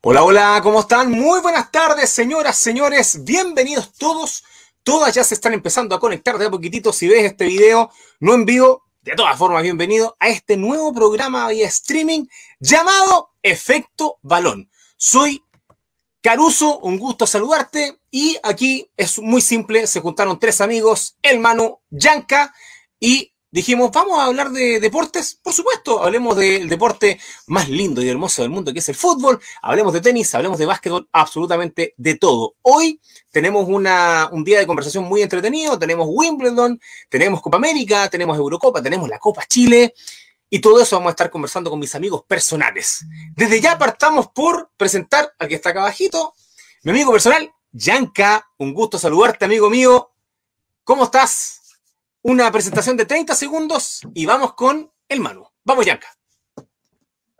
Hola, hola, ¿cómo están? Muy buenas tardes, señoras, señores. Bienvenidos todos. Todas ya se están empezando a conectar de a poquitito. Si ves este video no en vivo, de todas formas, bienvenido a este nuevo programa vía streaming llamado Efecto Balón. Soy Caruso, un gusto saludarte. Y aquí es muy simple, se juntaron tres amigos, el Manu, Yanka y dijimos, vamos a hablar de deportes, por supuesto, hablemos del deporte más lindo y hermoso del mundo, que es el fútbol, hablemos de tenis, hablemos de básquetbol, absolutamente de todo. Hoy tenemos una, un día de conversación muy entretenido, tenemos Wimbledon, tenemos Copa América, tenemos Eurocopa, tenemos la Copa Chile. Y todo eso vamos a estar conversando con mis amigos personales. Desde ya partamos por presentar al que está acá abajito, mi amigo personal, Yanka. Un gusto saludarte, amigo mío. ¿Cómo estás? Una presentación de 30 segundos y vamos con el Manu. Vamos, Yanka.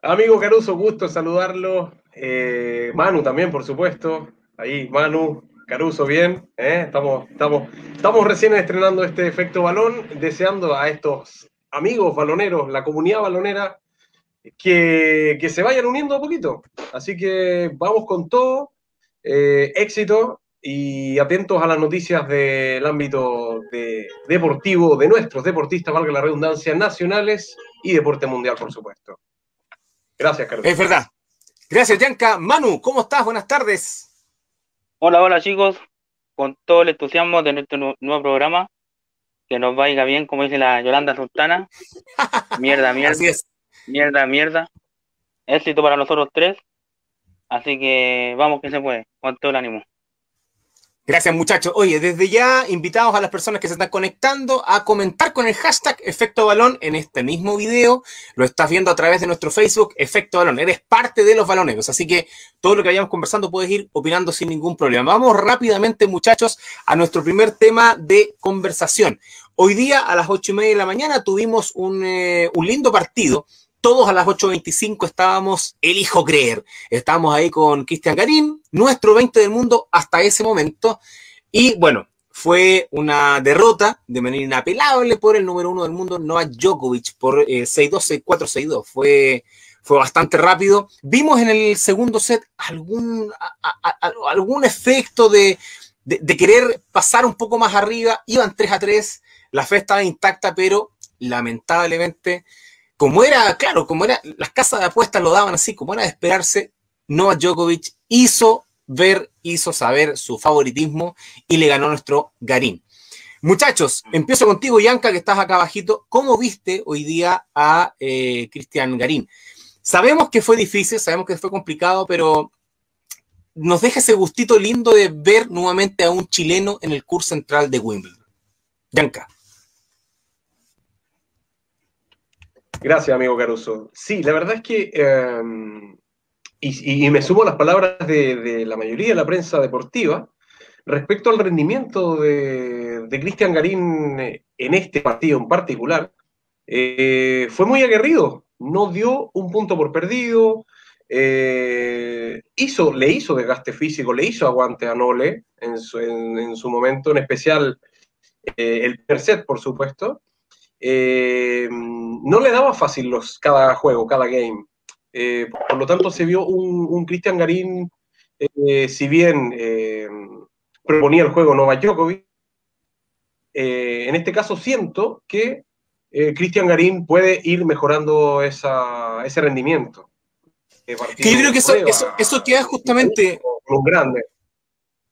Amigo Caruso, gusto saludarlo. Eh, Manu también, por supuesto. Ahí, Manu, Caruso, bien. ¿eh? Estamos, estamos, estamos recién estrenando este efecto balón, deseando a estos amigos baloneros, la comunidad balonera, que, que se vayan uniendo a poquito. Así que vamos con todo. Eh, éxito y atentos a las noticias del ámbito deportivo de nuestros deportistas, valga la redundancia, nacionales y deporte mundial, por supuesto. Gracias, Carlos. Es verdad. Gracias, Yanka. Manu, ¿cómo estás? Buenas tardes. Hola, hola, chicos. Con todo el entusiasmo de nuestro nuevo programa, que nos vaya bien, como dice la Yolanda Sultana. Mierda, mierda. Así es. Mierda, mierda. Éxito para nosotros tres. Así que vamos que se puede, con todo el ánimo. Gracias muchachos. Oye, desde ya invitados a las personas que se están conectando a comentar con el hashtag Efecto Balón en este mismo video. Lo estás viendo a través de nuestro Facebook Efecto Balón. Eres parte de los baloneros, así que todo lo que vayamos conversando puedes ir opinando sin ningún problema. Vamos rápidamente muchachos a nuestro primer tema de conversación. Hoy día a las ocho y media de la mañana tuvimos un, eh, un lindo partido todos a las 8.25 estábamos elijo creer. Estábamos ahí con Cristian Garín, nuestro 20 del mundo hasta ese momento. Y bueno, fue una derrota de manera inapelable por el número uno del mundo, Novak Djokovic, por 6-2, 6-4, 6-2. Fue, fue bastante rápido. Vimos en el segundo set algún, algún efecto de, de, querer pasar un poco más arriba. Iban 3 a 3, la fe estaba intacta, pero lamentablemente como era, claro, como era, las casas de apuestas lo daban así, como era de esperarse, Novak Djokovic hizo ver, hizo saber su favoritismo y le ganó nuestro Garín. Muchachos, empiezo contigo, Yanka, que estás acá abajito. ¿Cómo viste hoy día a eh, Cristian Garín? Sabemos que fue difícil, sabemos que fue complicado, pero nos deja ese gustito lindo de ver nuevamente a un chileno en el curso central de Wimbledon. Yanka. Gracias, amigo Caruso. Sí, la verdad es que, em, y, me sumo a las palabras de, la mayoría de la prensa deportiva, respecto al rendimiento de, Cristian Garín en este partido en particular, eh, fue muy aguerrido, no dio un punto por perdido, eh, hizo, le hizo desgaste físico, le hizo aguante a Nole en su, momento, en especial eh, el set, por supuesto, eh, no le daba fácil los, cada juego, cada game. Eh, por lo tanto, se vio un, Cristian Garín, eh, si bien proponía el juego Novak Djokovic, en este caso siento que Cristian Garín puede ir mejorando ese rendimiento. Que yo creo que eso, eso, eso queda justamente... Un grande.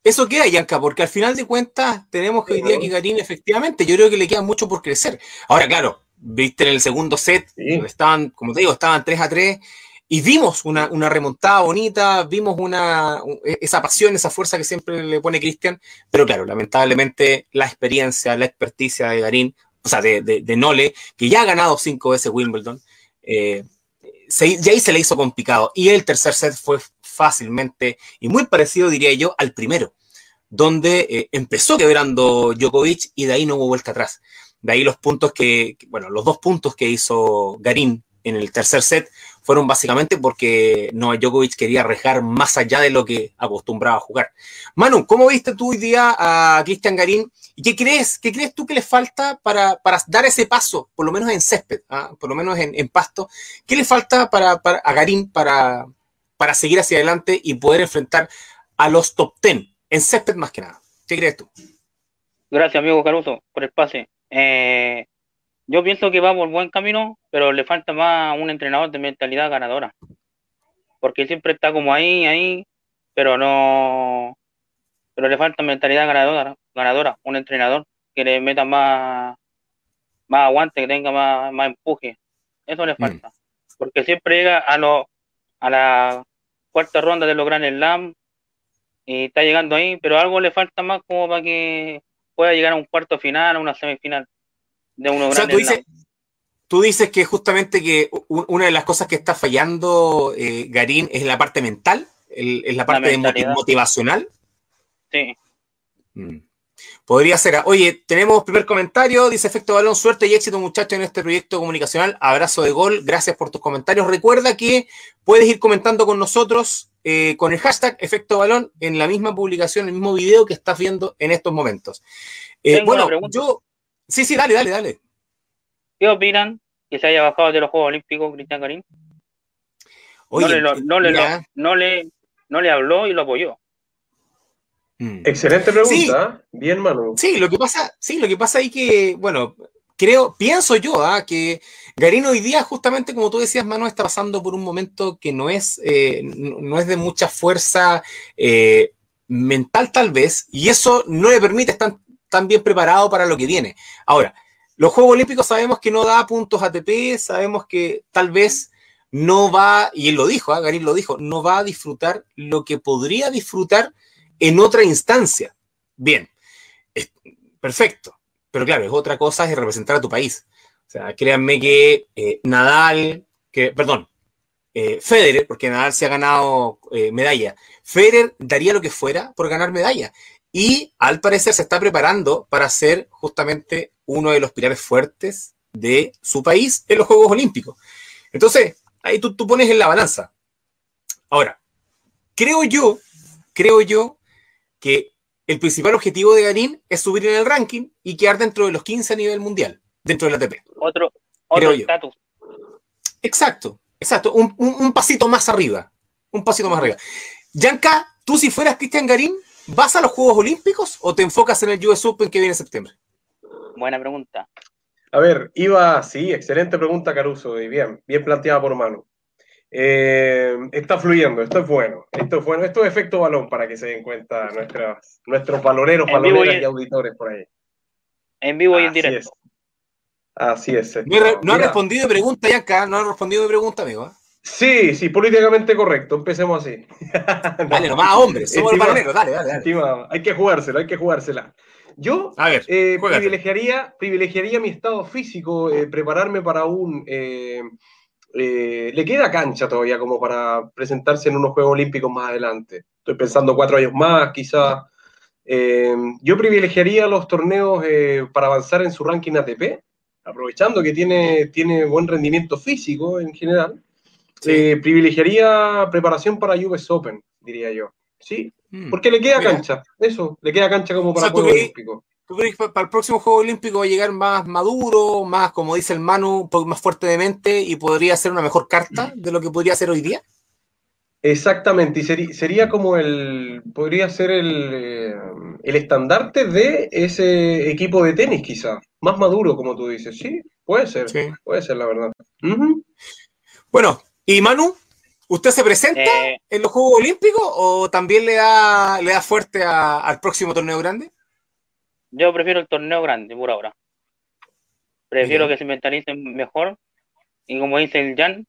Eso queda, Yanka, porque al final de cuentas tenemos que hoy día que Garín efectivamente, yo creo que le queda mucho por crecer. Ahora, claro, viste en el segundo set, estaban, como te digo, estaban 3 a 3 y vimos una, remontada bonita, vimos una, esa pasión, esa fuerza que siempre le pone Cristian, pero claro, lamentablemente la experiencia, la experticia de Garín, o sea, de, de, Nole, que ya ha ganado cinco veces Wimbledon, eh, ya ahí se le hizo complicado. Y el tercer set fue fácilmente y muy parecido, diría yo, al primero, donde eh, empezó quebrando Djokovic y de ahí no hubo vuelta atrás. De ahí los puntos que, bueno, los dos puntos que hizo Garín en el tercer set fueron básicamente porque Novak Djokovic quería arriesgar más allá de lo que acostumbraba jugar. Manu, ¿cómo viste tú hoy día a Cristian Garín? ¿Y qué crees, qué crees tú que le falta para, dar ese paso, por lo menos en césped, ¿ah? por lo menos en, pasto? ¿Qué le falta para, a Garín para, para seguir hacia adelante y poder enfrentar a los top 10 en césped más que nada. ¿Qué crees tú? Gracias, amigo Caruso, por el pase. Eh, yo pienso que va por buen camino, pero le falta más un entrenador de mentalidad ganadora. Porque siempre está como ahí, ahí, pero no. Pero le falta mentalidad ganadora, ganadora, un entrenador que le meta más, más aguante, que tenga más, más empuje. Eso le mm. falta. Porque siempre llega a, lo, a la cuarta ronda de los Grand Slam y está llegando ahí, pero algo le falta más como para que pueda llegar a un cuarto final, a una semifinal de uno o tú dices, que justamente que una de las cosas que está fallando eh, Garín es la parte mental, es la parte motivacional. Sí. Mm. Podría ser. Oye, tenemos primer comentario. Dice Efecto Balón, suerte y éxito, muchachos, en este proyecto comunicacional. Abrazo de gol. Gracias por tus comentarios. Recuerda que puedes ir comentando con nosotros eh, con el hashtag Efecto Balón en la misma publicación, el mismo video que estás viendo en estos momentos. Eh, bueno, yo, Sí, sí, dale, dale, dale. ¿Qué opinan que se haya bajado de los Juegos Olímpicos Cristian Karim? no, le, no, le, no, le, habló y lo apoyó. Mm. Excelente pregunta, ¿eh? bien Manu. Sí, lo que pasa, sí, lo que pasa es que, bueno, creo, pienso yo, ¿ah? que Garín hoy día, justamente como tú decías, Manu, está pasando por un momento que no es, eh, no es de mucha fuerza eh, mental tal vez, y eso no le permite estar tan bien preparado para lo que viene. Ahora, los Juegos Olímpicos sabemos que no da puntos ATP, sabemos que tal vez no va, y él lo dijo, ¿eh? Garín lo dijo, no va a disfrutar lo que podría disfrutar en otra instancia. Bien, perfecto, pero claro, es otra cosa es representar a tu país. O sea, créanme que eh, Nadal, que, perdón, eh, Federer, porque Nadal se ha ganado eh, medalla, Federer daría lo que fuera por ganar medalla y al parecer se está preparando para ser justamente uno de los pilares fuertes de su país en los Juegos Olímpicos. Entonces, ahí tú, tú pones en la balanza. Ahora, creo yo, creo yo que el principal objetivo de Garín es subir en el ranking y quedar dentro de los 15 a nivel mundial, dentro del ATP. Otro, otro estatus. Exacto, exacto, un, un, pasito más arriba, un pasito más arriba. Yanka, tú si fueras Cristian Garín, ¿Vas a los Juegos Olímpicos o te enfocas en el US Open que viene en septiembre? Buena pregunta. A ver, iba, sí, excelente pregunta, Caruso, y bien, bien planteada por Manu. Eh, está fluyendo, esto es bueno, esto es bueno, esto es efecto balón para que se den cuenta nuestros valoreros, valoreras y, auditores por ahí. En vivo y en directo. Así es. No, ha respondido de pregunta, acá, no ha respondido de pregunta, amigo. ¿eh? Sí, sí, políticamente correcto. Empecemos así. dale, nomás, hombre, somos el dale, dale, dale. hay que jugársela, hay que jugársela. Yo eh, privilegiaría, privilegiaría mi estado físico, eh, prepararme para un... Eh, le queda cancha todavía como para presentarse en unos Juegos Olímpicos más adelante. Estoy pensando cuatro años más, quizás. yo privilegiaría los torneos para avanzar en su ranking ATP, aprovechando que tiene, tiene buen rendimiento físico en general. Eh, privilegiaría preparación para US Open, diría yo. Sí, mm. porque le queda cancha, eso, le queda cancha como para el Juego Olímpico. ¿Tú crees que para el próximo Juego Olímpico va a llegar más maduro, más, como dice el Manu, un poco más fuerte de mente y podría ser una mejor carta de lo que podría ser hoy día? Exactamente, y sería, como el, podría ser el, eh, el estandarte de ese equipo de tenis quizá, más maduro como tú dices, sí, puede ser, puede ser la verdad. Bueno, ¿Y Manu? ¿Usted se presenta eh, en los Juegos Olímpicos o también le da, le da fuerte al próximo torneo grande? Yo prefiero el torneo grande por ahora. Prefiero que se mentalicen mejor y como dice el Jan,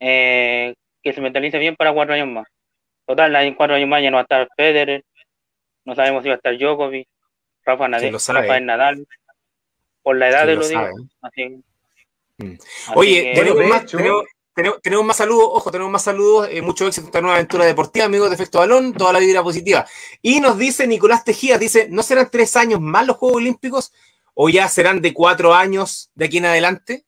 eh, que se mentalice bien para cuatro años más. Total, en cuatro años más ya no va a estar Federer, no sabemos si va a estar Djokovic, Rafa Nadal, Rafael Nadal, por la edad de lo digo. Mm. Oye, más, tenemos, más saludos, ojo, tenemos más saludos, eh, mucho éxito en esta nueva aventura deportiva, amigos de Efecto Balón, toda la vida positiva. Y nos dice Nicolás Tejía, dice, ¿no serán tres años más los Juegos Olímpicos o ya serán de cuatro años de aquí en adelante?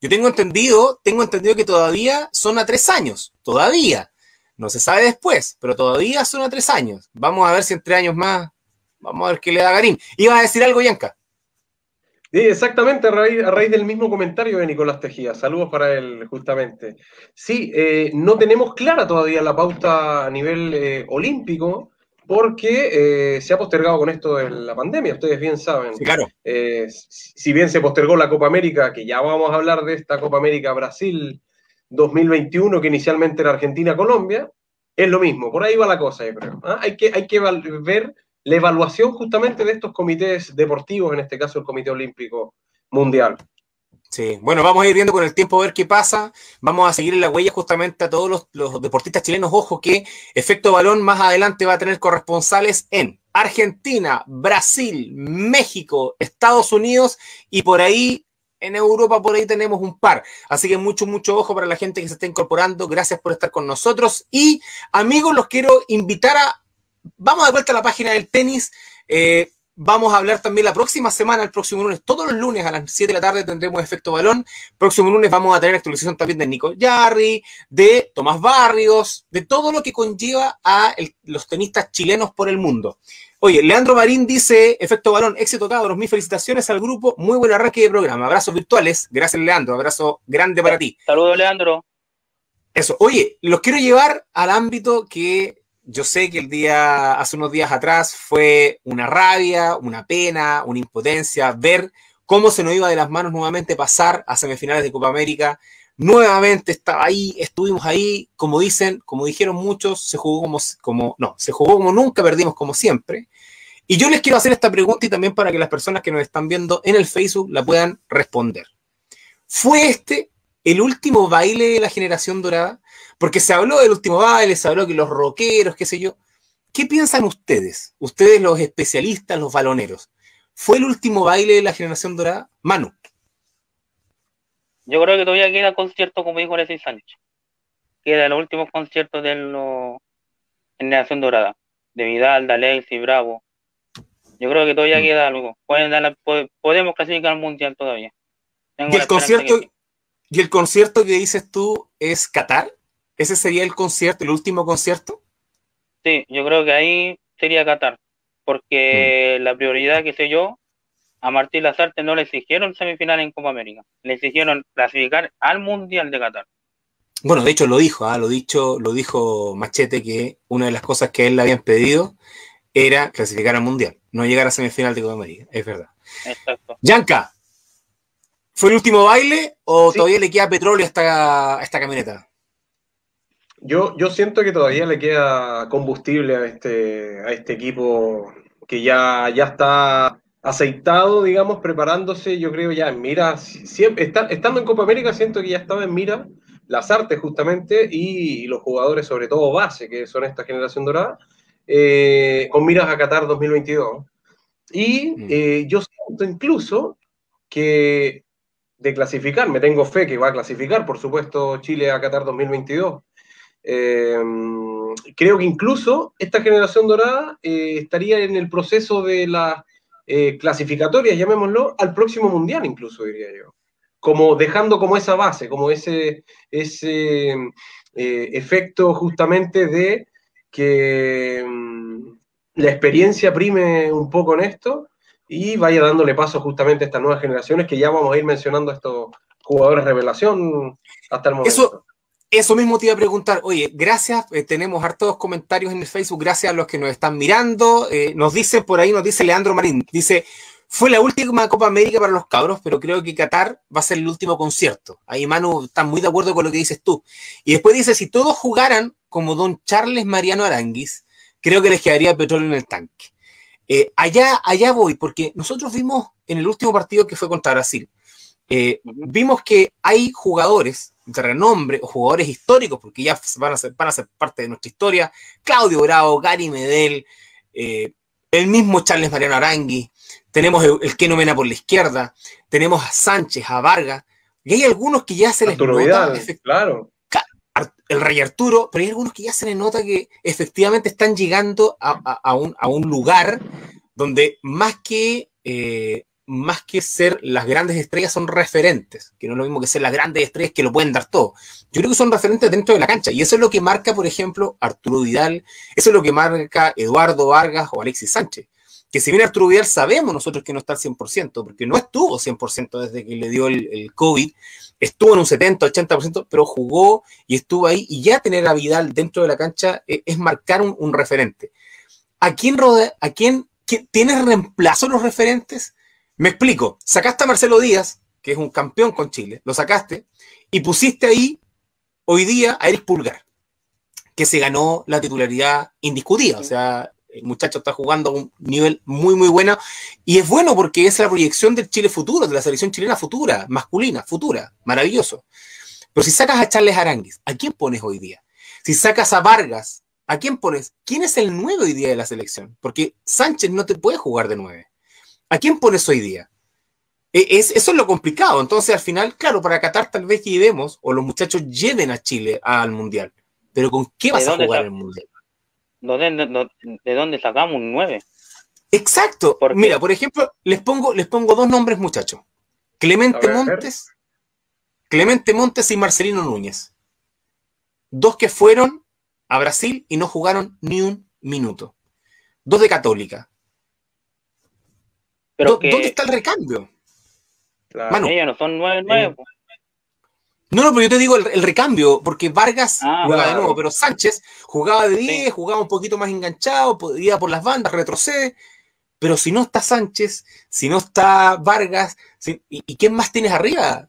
Yo tengo entendido, tengo entendido que todavía son a tres años, todavía. No se sabe después, pero todavía son a tres años. Vamos a ver si en tres años más, vamos a ver qué le da Garín. ¿Iba a decir algo, Yanka? Sí, exactamente, a raíz, a raíz, del mismo comentario de Nicolás Tejía. Saludos para él, justamente. Sí, eh, no tenemos clara todavía la pauta a nivel eh, olímpico, porque eh, se ha postergado con esto de la pandemia, ustedes bien saben. Sí, claro. si bien se postergó la Copa América, que ya vamos a hablar de esta Copa América Brasil 2021, que inicialmente era Argentina-Colombia, es lo mismo, por ahí va la cosa, yo creo. ¿ah? Hay, que, hay que ver la evaluación justamente de estos comités deportivos, en este caso el Comité Olímpico Mundial. Sí, bueno, vamos a ir viendo con el tiempo a ver qué pasa. Vamos a seguir en la huella justamente a todos los, deportistas chilenos. Ojo que Efecto Balón más adelante va a tener corresponsales en Argentina, Brasil, México, Estados Unidos y por ahí en Europa por ahí tenemos un par. Así que mucho, mucho ojo para la gente que se está incorporando. Gracias por estar con nosotros. Y amigos, los quiero invitar a vamos de vuelta a la página del tenis. Eh, vamos a hablar también la próxima semana, el próximo lunes, todos los lunes a las 7 de la tarde tendremos efecto balón. Próximo lunes vamos a tener actualización también de Nico Yarri, de Tomás Barrios, de todo lo que conlleva a los tenistas chilenos por el mundo. Oye, Leandro Marín dice, efecto balón, éxito cabros, mis felicitaciones al grupo, muy buen arranque de programa, abrazos virtuales, gracias Leandro, abrazo grande para ti. Saludos Leandro. Eso, oye, los quiero llevar al ámbito que yo sé que el día, hace unos días atrás, fue una rabia, una pena, una impotencia ver cómo se nos iba de las manos nuevamente pasar a semifinales de Copa América. Nuevamente estaba ahí, estuvimos ahí, como dicen, como dijeron muchos, se jugó como, como, no, se jugó como nunca, perdimos como siempre. Y yo les quiero hacer esta pregunta y también para que las personas que nos están viendo en el Facebook la puedan responder. ¿Fue este el último baile de la generación dorada? Porque se habló del último baile, se habló que los rockeros, qué sé yo. ¿Qué piensan ustedes? Ustedes los especialistas, los baloneros. ¿Fue el último baile de la generación dorada? Manu. Yo creo que todavía queda concierto, como dijo Alexis Sánchez. Queda los últimos conciertos de la generación dorada. De Vidal, de Alexis, Bravo. Yo creo que todavía mm. queda algo. podemos clasificar al mundial todavía. ¿Y el, concierto, ¿Y el concierto que dices tú es Qatar? ¿Ese sería el concierto, el último concierto? Sí, yo creo que ahí sería Qatar, porque mm. la prioridad que sé yo, a Martín Lazarte no le exigieron semifinal en Copa América, le exigieron clasificar al Mundial de Qatar. Bueno, de hecho lo dijo, ¿ah? lo dicho, lo dijo Machete que una de las cosas que él le habían pedido era clasificar al Mundial, no llegar a semifinal de Copa América, es verdad. Exacto. Yanka, ¿fue el último baile o todavía le queda petróleo a esta camioneta? Yo, yo siento que todavía le queda combustible a este, a este equipo que ya, ya está aceitado, digamos, preparándose, yo creo ya en mira, siempre, estando en Copa América siento que ya estaba en mira las artes justamente y, los jugadores, sobre todo base, que son esta generación dorada, eh, con miras a Qatar 2022. Y mm. eh, yo siento incluso que de clasificar, me tengo fe que va a clasificar, por supuesto, Chile a Qatar 2022, Em, creo que incluso esta generación dorada eh, estaría en el proceso de las eh, clasificatorias, llamémoslo, al próximo mundial, incluso diría yo. Como dejando como esa base, como ese, ese eh, efecto justamente de que em, la experiencia prime un poco en esto y vaya dándole paso justamente a estas nuevas generaciones que ya vamos a ir mencionando a estos jugadores revelación hasta el momento. Eso mismo te iba a preguntar, oye, gracias, eh, tenemos hartos comentarios en el Facebook, gracias a los que nos están mirando. Eh, nos dice por ahí, nos dice Leandro Marín, dice, fue la última Copa América para los cabros, pero creo que Qatar va a ser el último concierto. Ahí Manu está muy de acuerdo con lo que dices tú. Y después dice, si todos jugaran como don Charles Mariano Aranguis, creo que les quedaría petróleo en el tanque. Eh, allá, allá voy, porque nosotros vimos en el último partido que fue contra Brasil, vimos que hay jugadores de renombre o jugadores históricos, porque ya van a ser, van a ser parte de nuestra historia, Claudio Bravo, Gary Medel, eh, el mismo Charles Mariano Arangui, tenemos el, el Keno Mena por la izquierda, tenemos a Sánchez, a Vargas, y hay algunos que ya se les nota, claro. El Rey Arturo, pero hay algunos que ya se les nota que efectivamente están llegando a, un, a un, lugar donde más que eh, más que ser las grandes estrellas, son referentes, que no es lo mismo que ser las grandes estrellas que lo pueden dar todo. Yo creo que son referentes dentro de la cancha, y eso es lo que marca, por ejemplo, Arturo Vidal, eso es lo que marca Eduardo Vargas o Alexis Sánchez. Que si bien Arturo Vidal sabemos nosotros que no está al 100%, porque no estuvo 100% desde que le dio el, COVID, estuvo en un 70, 80%, pero jugó y estuvo ahí, y ya tener a Vidal dentro de la cancha es, es marcar un, referente. ¿A quién, rodea, a quién, quién tienes reemplazo los referentes? Me explico, sacaste a Marcelo Díaz, que es un campeón con Chile, lo sacaste, y pusiste ahí hoy día a Eric Pulgar, que se ganó la titularidad indiscutida, o sea, el muchacho está jugando a un nivel muy, muy bueno. Y es bueno porque es la proyección del Chile futuro, de la selección chilena futura, masculina, futura. Maravilloso. Pero si sacas a Charles Aranguis, ¿a quién pones hoy día? Si sacas a Vargas, ¿a quién pones? ¿Quién es el nuevo hoy día de la selección? Porque Sánchez no te puede jugar de nueve. ¿A quién pones hoy día? E, es, eso es lo complicado. Entonces, al final, claro, para Qatar tal vez llevemos, o los muchachos lleven a Chile al Mundial. Pero ¿con qué vas a jugar el Mundial? De dónde sacamos un 9. Exacto. Mira, por ejemplo, les pongo, les pongo dos nombres, muchachos. Clemente Montes, Clemente Montes y Marcelino Núñez. Dos que fueron a Brasil y no jugaron ni un minuto. Dos de Católica. Pero ¿Dónde está el recambio? Ellos no son 9-9. No, no, pero yo te digo el, recambio, porque Vargas ah, jugaba de nuevo, pero Sánchez jugaba de 10, jugaba un poquito más enganchado, podía por las bandas, retrocede. Pero si no está Sánchez, si no está Vargas, ¿y, quién más tienes arriba?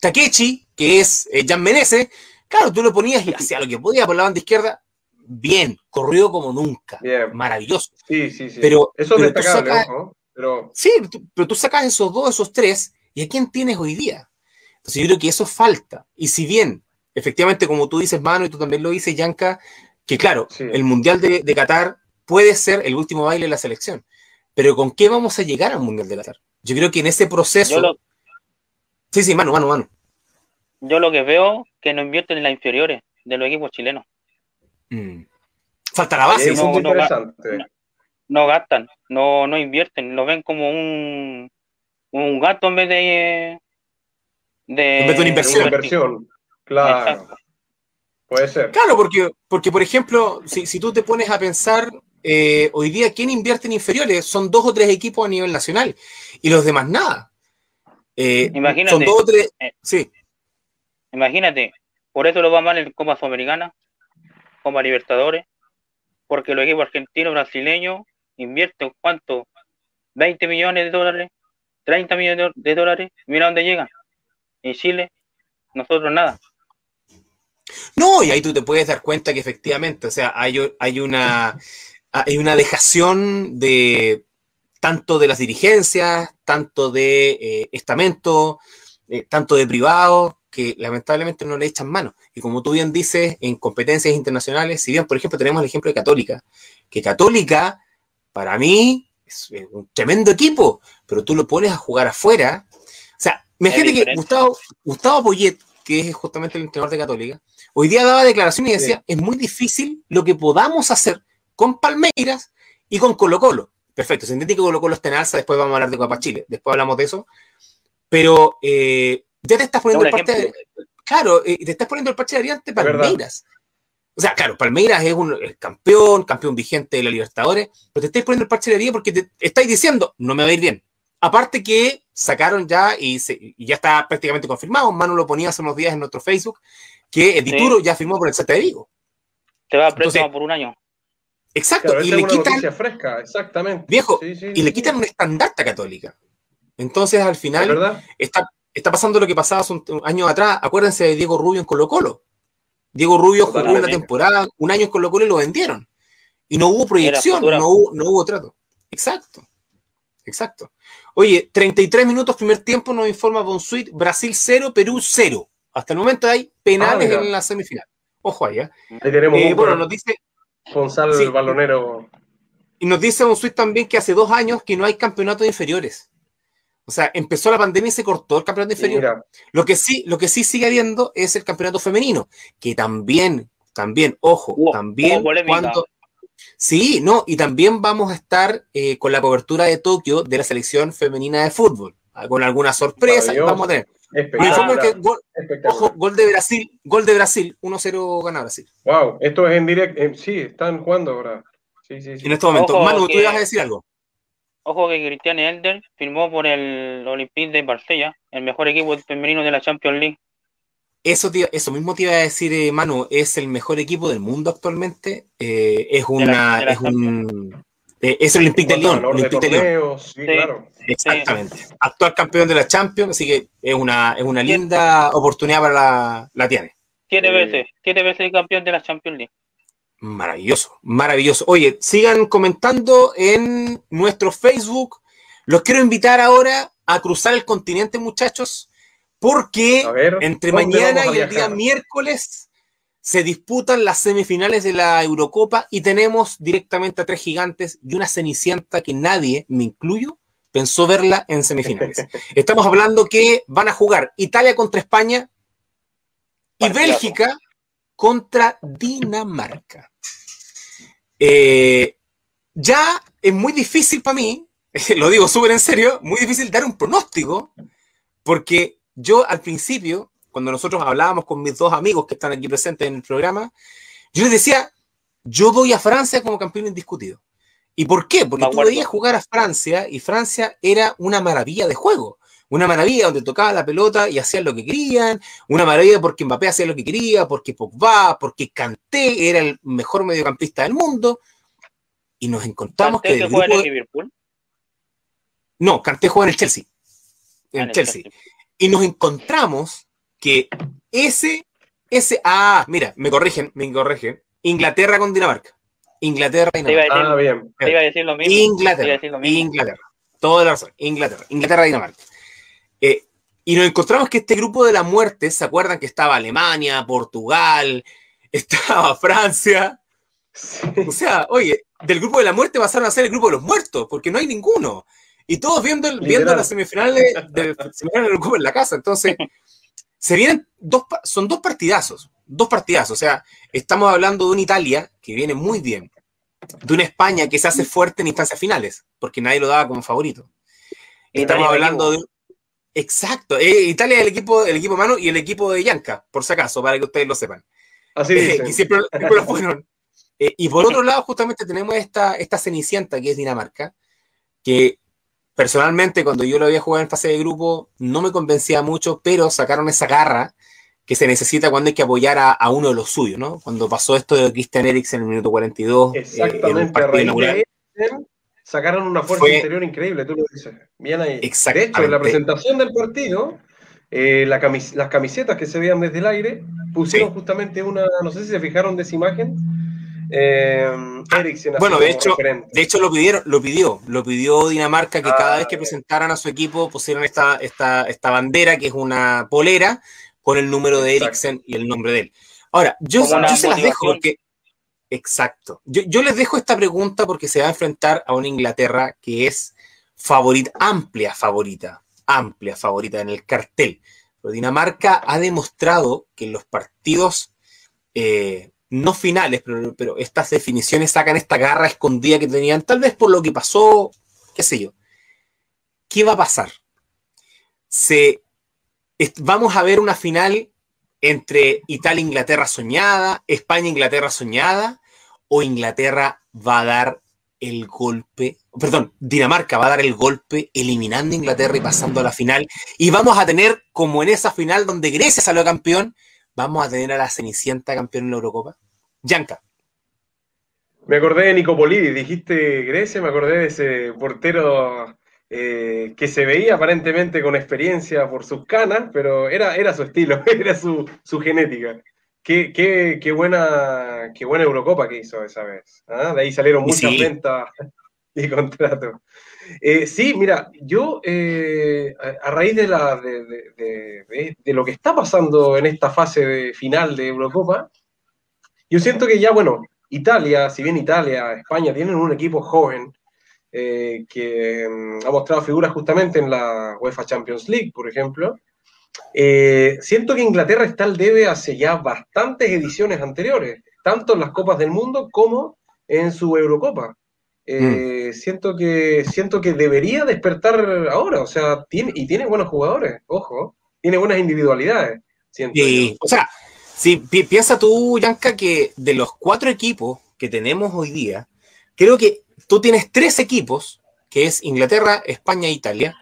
Takechi, que es eh, Jan Menezes, claro, tú lo ponías y hacía lo que podía por la banda izquierda, bien, corrió como nunca, maravilloso. Sí, sí, sí. Pero, Eso es destacable, pero... Sí, pero tú sacas esos dos, esos tres, ¿y a quién tienes hoy día? Entonces yo creo que eso falta. Y si bien, efectivamente, como tú dices, Mano, y tú también lo dices, Yanka, que claro, el Mundial de, Qatar puede ser el último baile de la selección. Pero ¿con qué vamos a llegar al Mundial de Qatar? Yo creo que en ese proceso... Sí, sí, mano, mano, mano. Yo lo que veo que no invierten en las inferiores de los equipos chilenos. Mm. Falta la base. No, no, no, gastan, no, no invierten, lo ven como un, un gato en vez de, de, una inversión. Claro. Puede ser. Claro, porque, porque por ejemplo, si, tú te pones a pensar, eh, hoy día, ¿quién invierte en inferiores? Son dos o tres equipos a nivel nacional y los demás nada. Eh, imagínate. Son dos o tres. Eh, sí. Imagínate, por eso lo va mal en Copa Sudamericana, Copa Libertadores, porque los equipos argentinos, brasileños invierten cuánto? 20 millones de dólares, 30 millones de dólares, mira dónde llegan y Chile, nosotros nada. No, y ahí tú te puedes dar cuenta que efectivamente, o sea, hay, hay, una, hay una dejación de tanto de las dirigencias, tanto de eh, estamento, eh, tanto de privados, que lamentablemente no le echan mano. Y como tú bien dices, en competencias internacionales, si bien, por ejemplo, tenemos el ejemplo de Católica, que Católica, para mí, es un tremendo equipo, pero tú lo pones a jugar afuera Imagínate que Gustavo, Gustavo Poyet, que es justamente el entrenador de Católica, hoy día daba declaraciones y decía, es muy difícil lo que podamos hacer con Palmeiras y con Colo Colo. Perfecto, se entiende que Colo Colo está en alza, después vamos a hablar de Copa Chile, después hablamos de eso, pero eh, ya te estás poniendo el parche de, claro, eh, te estás poniendo el parche de variante Palmeiras. O sea, claro, Palmeiras es un campeón, campeón vigente de la Libertadores, pero te estáis poniendo el parche de porque te estáis diciendo, no me va a ir bien. Aparte que sacaron ya y, ya está prácticamente confirmado, Manu lo ponía hace unos días en nuestro Facebook, que Edituro ya firmó por el Celta de Vigo. Te va a préstamo por un año. Exacto, y le quitan. Fresca, exactamente. Viejo, y le quitan un estandarte católica. Entonces, al final, está, está pasando lo que pasaba hace un, año atrás. Acuérdense de Diego Rubio en Colo-Colo. Diego Rubio jugó una temporada, un año en Colo-Colo y lo vendieron. Y no hubo proyección, no hubo, no hubo trato. Exacto. Exacto. Oye, 33 minutos primer tiempo nos informa Bonsuit, Brasil 0, Perú 0. Hasta el momento hay penales ah, en la semifinal. Ojo ahí, ¿eh? Ahí tenemos eh, bueno, nos dice Gonzalo el balonero. Y nos dice Bonsuit también que hace dos años que no hay campeonato de inferiores. O sea, empezó la pandemia y se cortó el campeonato inferior. lo que sí, lo que sí sigue habiendo es el campeonato femenino, que también, también, ojo, también cuando Sí, no, y también vamos a estar eh, con la cobertura de Tokio de la selección femenina de fútbol, ah, con alguna sorpresa vamos a tener. gol, ojo, gol de Brasil, gol de Brasil, 1-0 gana Brasil. Wow, esto es en directo, sí, están jugando ahora. Sí, sí, sí. En este momento. Manu, tú ibas a decir algo. Ojo que Cristian Elder firmó por el Olympique de Marsella, el mejor equipo femenino de la Champions League. Eso, eso mismo te iba a decir, eh, Manu, es el mejor equipo del mundo actualmente. Eh, es una, es un, eh, es el Olympique de Lyon. Olympique de Lyon. Sí, claro. Exactamente. Actual campeón de la Champions, así que es una, es una linda oportunidad para la, la tiene. Siete veces, siete veces campeón de la Champions League. Maravilloso, maravilloso. Oye, sigan comentando en nuestro Facebook. Los quiero invitar ahora a cruzar el continente, muchachos, porque entre mañana y el día miércoles se disputan las semifinales de la Eurocopa y tenemos directamente a tres gigantes y una cenicienta que nadie, me incluyo, pensó verla en semifinales. Estamos hablando que van a jugar Italia contra España y Bélgica contra Dinamarca. Eh, ya es muy difícil para mí, lo digo súper en serio, muy difícil dar un pronóstico, porque yo al principio, cuando nosotros hablábamos con mis dos amigos que están aquí presentes en el programa, yo les decía, yo voy a Francia como campeón indiscutido. ¿Y por qué? Porque tú podías jugar a Francia y Francia era una maravilla de juego. Una maravilla donde tocaba la pelota y hacían lo que querían. Una maravilla porque Mbappé hacía lo que quería, porque Pogba, porque Kanté era el mejor mediocampista del mundo. Y nos encontramos que. juega en el Liverpool? No, Kanté juega en el Chelsea. En, el Chelsea. Y nos encontramos que ese, ese. Ah, mira, me corrigen, me corrigen. Inglaterra con Dinamarca. Inglaterra y Dinamarca. ah, bien. Te iba a decir lo mismo. Inglaterra. Inglaterra. Toda la razón. Inglaterra. Inglaterra y Dinamarca. Eh, y nos encontramos que este grupo de la muerte, ¿se acuerdan que estaba Alemania, Portugal, estaba Francia? O sea, oye, del grupo de la muerte pasaron a ser el grupo de los muertos, porque no hay ninguno. Y todos viendo, viendo las semifinales del semifinales del grupo en la casa. Entonces, se vienen dos, son dos partidazos, dos partidazos. O sea, estamos hablando de una Italia que viene muy bien, de una España que se hace fuerte en instancias finales, porque nadie lo daba como favorito. Estamos hablando de, Exacto. Eh, Italia es el equipo, el equipo mano y el equipo de Yanka, por si acaso, para que ustedes lo sepan. Así eh, y siempre, lo fueron. Eh, y por otro lado, justamente tenemos esta, esta Cenicienta que es Dinamarca, que personalmente cuando yo lo había jugado en fase de grupo no me convencía mucho, pero sacaron esa garra que se necesita cuando hay que apoyar a, uno de los suyos, ¿no? Cuando pasó esto de Christian Eriksen en el minuto 42. Exactamente, sacaron una fuerza interior increíble, tú lo dices. Bien ahí. De hecho, en la presentación del partido, eh, las camisetas que se veían desde el aire pusieron justamente una, no sé si se fijaron de esa imagen. Eh, ah, bueno, de hecho, de hecho lo pidieron, lo pidió, lo pidió Dinamarca que cada vez que ah, presentaran a su equipo pusieran esta, esta, esta bandera que es una polera con el número de Eriksen y el nombre de él. Ahora, yo, yo se las dejo porque Exacto. Yo, les dejo esta pregunta porque se va a enfrentar a una Inglaterra que es favorita, amplia favorita, amplia favorita en el cartel. Pero Dinamarca ha demostrado que en los partidos eh, no finales, pero, estas definiciones sacan esta garra escondida que tenían, tal vez por lo que pasó, qué sé yo. ¿Qué va a pasar? Se, vamos a ver una final entre Italia-Inglaterra soñada, España-Inglaterra soñada, o Inglaterra va a dar el golpe, perdón, Dinamarca va a dar el golpe eliminando a Inglaterra y pasando a la final. Y vamos a tener, como en esa final donde Grecia salió campeón, vamos a tener a la Cenicienta campeón en la Eurocopa. Yanka. Me acordé de Nicopolidis, dijiste Grecia, me acordé de ese portero eh, que se veía aparentemente con experiencia por sus canas, pero era, era su estilo, era su, genética. Qué, qué, buena, qué buena Eurocopa que hizo esa vez. ¿ah? De ahí salieron muchas ventas y contratos. Eh, sí, mira, yo eh, a, raíz de, la, de, lo que está pasando en esta fase final de Eurocopa, yo siento que ya, bueno, Italia, si bien Italia, España tienen un equipo joven, eh, que mm, ha mostrado figuras justamente en la UEFA Champions League, por ejemplo. Siento que Inglaterra está al debe hace ya bastantes ediciones anteriores, tanto en las Copas del Mundo como en su Eurocopa. Eh, mm. siento, que, siento que debería despertar ahora, o sea, tiene, y tiene buenos jugadores, ojo, tiene buenas individualidades. o sea, si piensa tú, Yanka, que de los cuatro equipos que tenemos hoy día, creo que tú tienes tres equipos que es Inglaterra, España e Italia,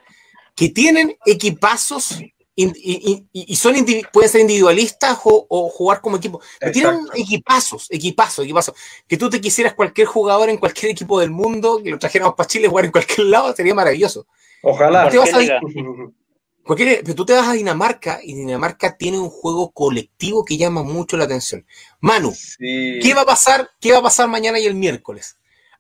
que tienen equipazos y, son pueden ser individualistas o, jugar como equipo. Pero tienen equipazos, equipazos, equipazos. Que tú te quisieras cualquier jugador en cualquier equipo del mundo, que lo trajéramos para Chile jugar en cualquier lado, sería maravilloso. Ojalá. pero tú te vas a Dinamarca y Dinamarca tiene un juego colectivo que llama mucho la atención. Manu, ¿qué va a pasar? ¿Qué va a pasar mañana y el miércoles?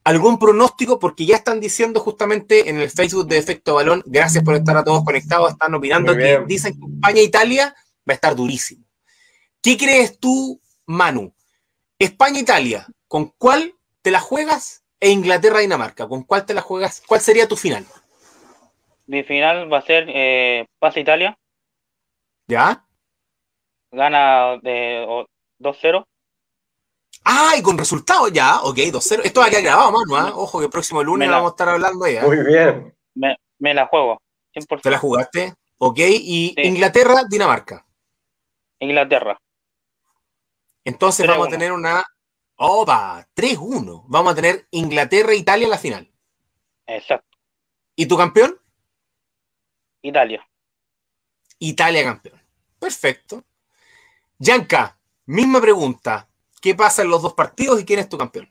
Algún pronóstico, porque ya están diciendo justamente en el Facebook de Efecto Balón, gracias por estar a todos conectados, están opinando que dicen que España e Italia va a estar durísimo. ¿Qué crees tú, Manu? España e Italia, ¿con cuál te la juegas? E Inglaterra Dinamarca, ¿con cuál te la juegas? ¿Cuál sería tu final? Mi final va a ser eh, Paz Italia. ¿Ya? Gana de 2-0. Ah, y con resultados ya, ok, 2-0. Esto va a quedar grabado, mano, ¿ah? Ojo que el próximo lunes vamos a estar hablando ya. Muy bien. Me, la juego, 100%. ¿Te la jugaste? Ok, y Inglaterra, Dinamarca. Inglaterra. Entonces vamos a tener una. ¡Opa! 3-1. Vamos a tener Inglaterra e Italia en la final. Exacto. ¿Y tu campeón? Italia. Italia campeón. Perfecto. Yanka, misma pregunta. ¿Qué pasa en los dos partidos y quién es tu campeón?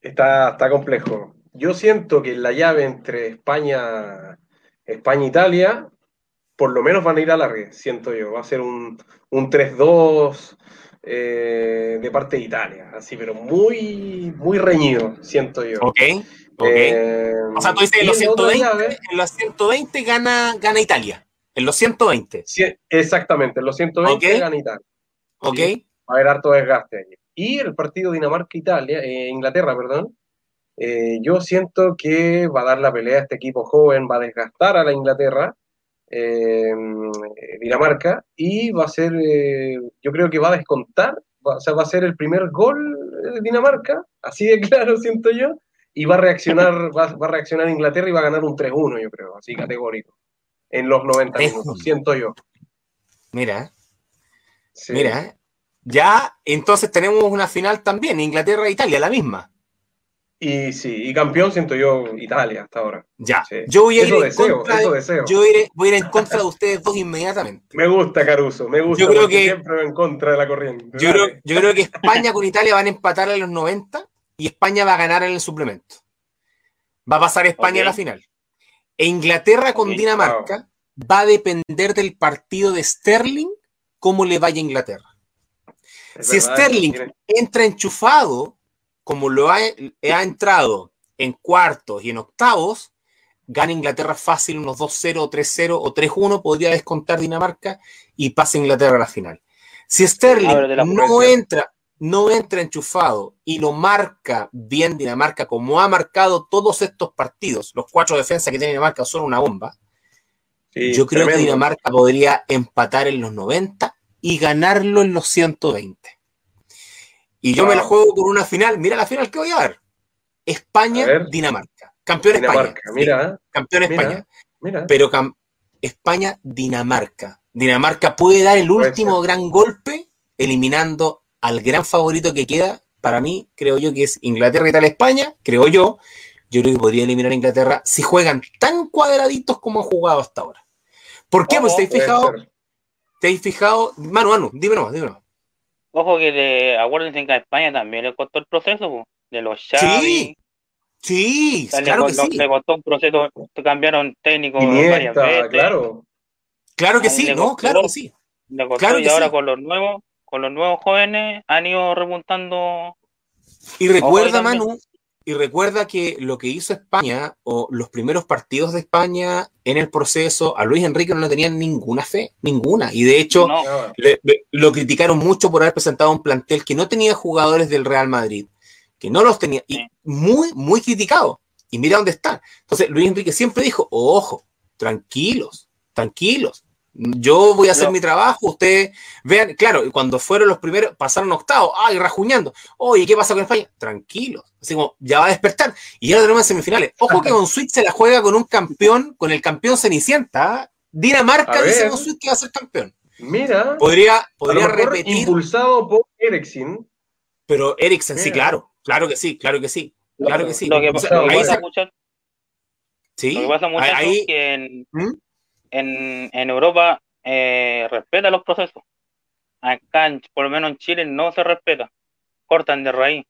Está, está complejo. Yo siento que en la llave entre España, España e Italia, por lo menos van a ir a la red, siento yo. Va a ser un, un 3-2 eh, de parte de Italia, así, pero muy, muy reñido, siento yo. Ok. Eh, o sea, tú dices en los 120, en los 120 gana, gana Italia. En los 120. exactamente, en los 120 gana Italia. Ok va a haber harto desgaste ahí. Y el partido Dinamarca-Italia, eh, Inglaterra, perdón, eh, yo siento que va a dar la pelea a este equipo joven, va a desgastar a la Inglaterra, eh, Dinamarca, y va a ser, yo creo que va a descontar, o sea, va a ser el primer gol de Dinamarca, así de claro siento yo, y va a reaccionar, va, a reaccionar Inglaterra y va a ganar un 3-1, yo creo, así categórico, en los 90 minutos, siento yo. Mira, mira, ya, entonces tenemos una final también, Inglaterra e Italia, la misma. Y sí, y campeón siento yo Italia hasta ahora. Ya, yo voy a ir en contra de, Yo voy a ir en contra de ustedes dos inmediatamente. Me gusta Caruso, me gusta. Yo creo que siempre en contra de la corriente. Yo creo, que España con Italia van a empatar en los 90 y España va a ganar en el suplemento. Va a pasar España a la final. E Inglaterra con Dinamarca va a depender del partido de Sterling cómo le vaya a Inglaterra si Sterling entra enchufado, como lo ha, entrado en cuartos y en octavos, gana Inglaterra fácil unos 2-0, 3-0 o 3-1, podría descontar Dinamarca y pasa Inglaterra a la final. Si Sterling no entra, no entra enchufado y lo marca bien Dinamarca, como ha marcado todos estos partidos, los cuatro defensas que tiene Dinamarca son una bomba. yo creo que Dinamarca podría empatar en los 90 y ganarlo en los 120. Y yo me la juego con una final. Mira la final que voy a dar. España-Dinamarca. Campeón España. Mira, campeón España. Pero España-Dinamarca. Dinamarca puede dar el último gran golpe eliminando al gran favorito que queda. Para mí, creo yo que es Inglaterra y tal España. Creo yo. Yo creo que podría eliminar a Inglaterra si juegan tan cuadraditos como han jugado hasta ahora. ¿Por qué? pues te has fijado, ¿Te has fijado? Manu, Manu, dime nomás, dime Ojo que de, acuérdense que a España también le costó el proceso de los Xavi. Sí, sí, claro que sí. Le costó un proceso, cambiaron técnicos varias veces. Claro. Claro que sí, no, claro que sí. Le costó y ahora con los nuevos, con los nuevos jóvenes han ido remontando. Y recuerda, Manu, y recuerda que lo que hizo España, o los primeros partidos de España en el proceso, a Luis Enrique no le tenían ninguna fe, ninguna. Y de hecho, lo criticaron mucho por haber presentado un plantel que no tenía jugadores del Real Madrid, que no los tenía, y muy, muy criticado. Y mira dónde está. Entonces, Luis Enrique siempre dijo, ojo, tranquilos, tranquilos. Yo voy a hacer mi trabajo, ustedes vean, claro, cuando fueron los primeros, pasaron octavos, ay, rajuñando, oye, ¿qué pasa con España? Tranquilos, así como, ya va a despertar, y ya lo tenemos en semifinales. Ojo que con Switch se la juega con un campeón, con el campeón Cenicienta, ¿ah? Dinamarca dice con Switch que va a ser campeón. Mira, podría, podría repetir. Impulsado por Eriksen. Pero Eriksen, sí, claro, claro que sí, claro que sí, claro que sí. Lo que, pasa, Sí. Lo que pasa mucho es que en, ¿Mm? En, en Europa eh, respeta los procesos. Acá, por lo menos en Chile, no se respeta. Cortan de raíz.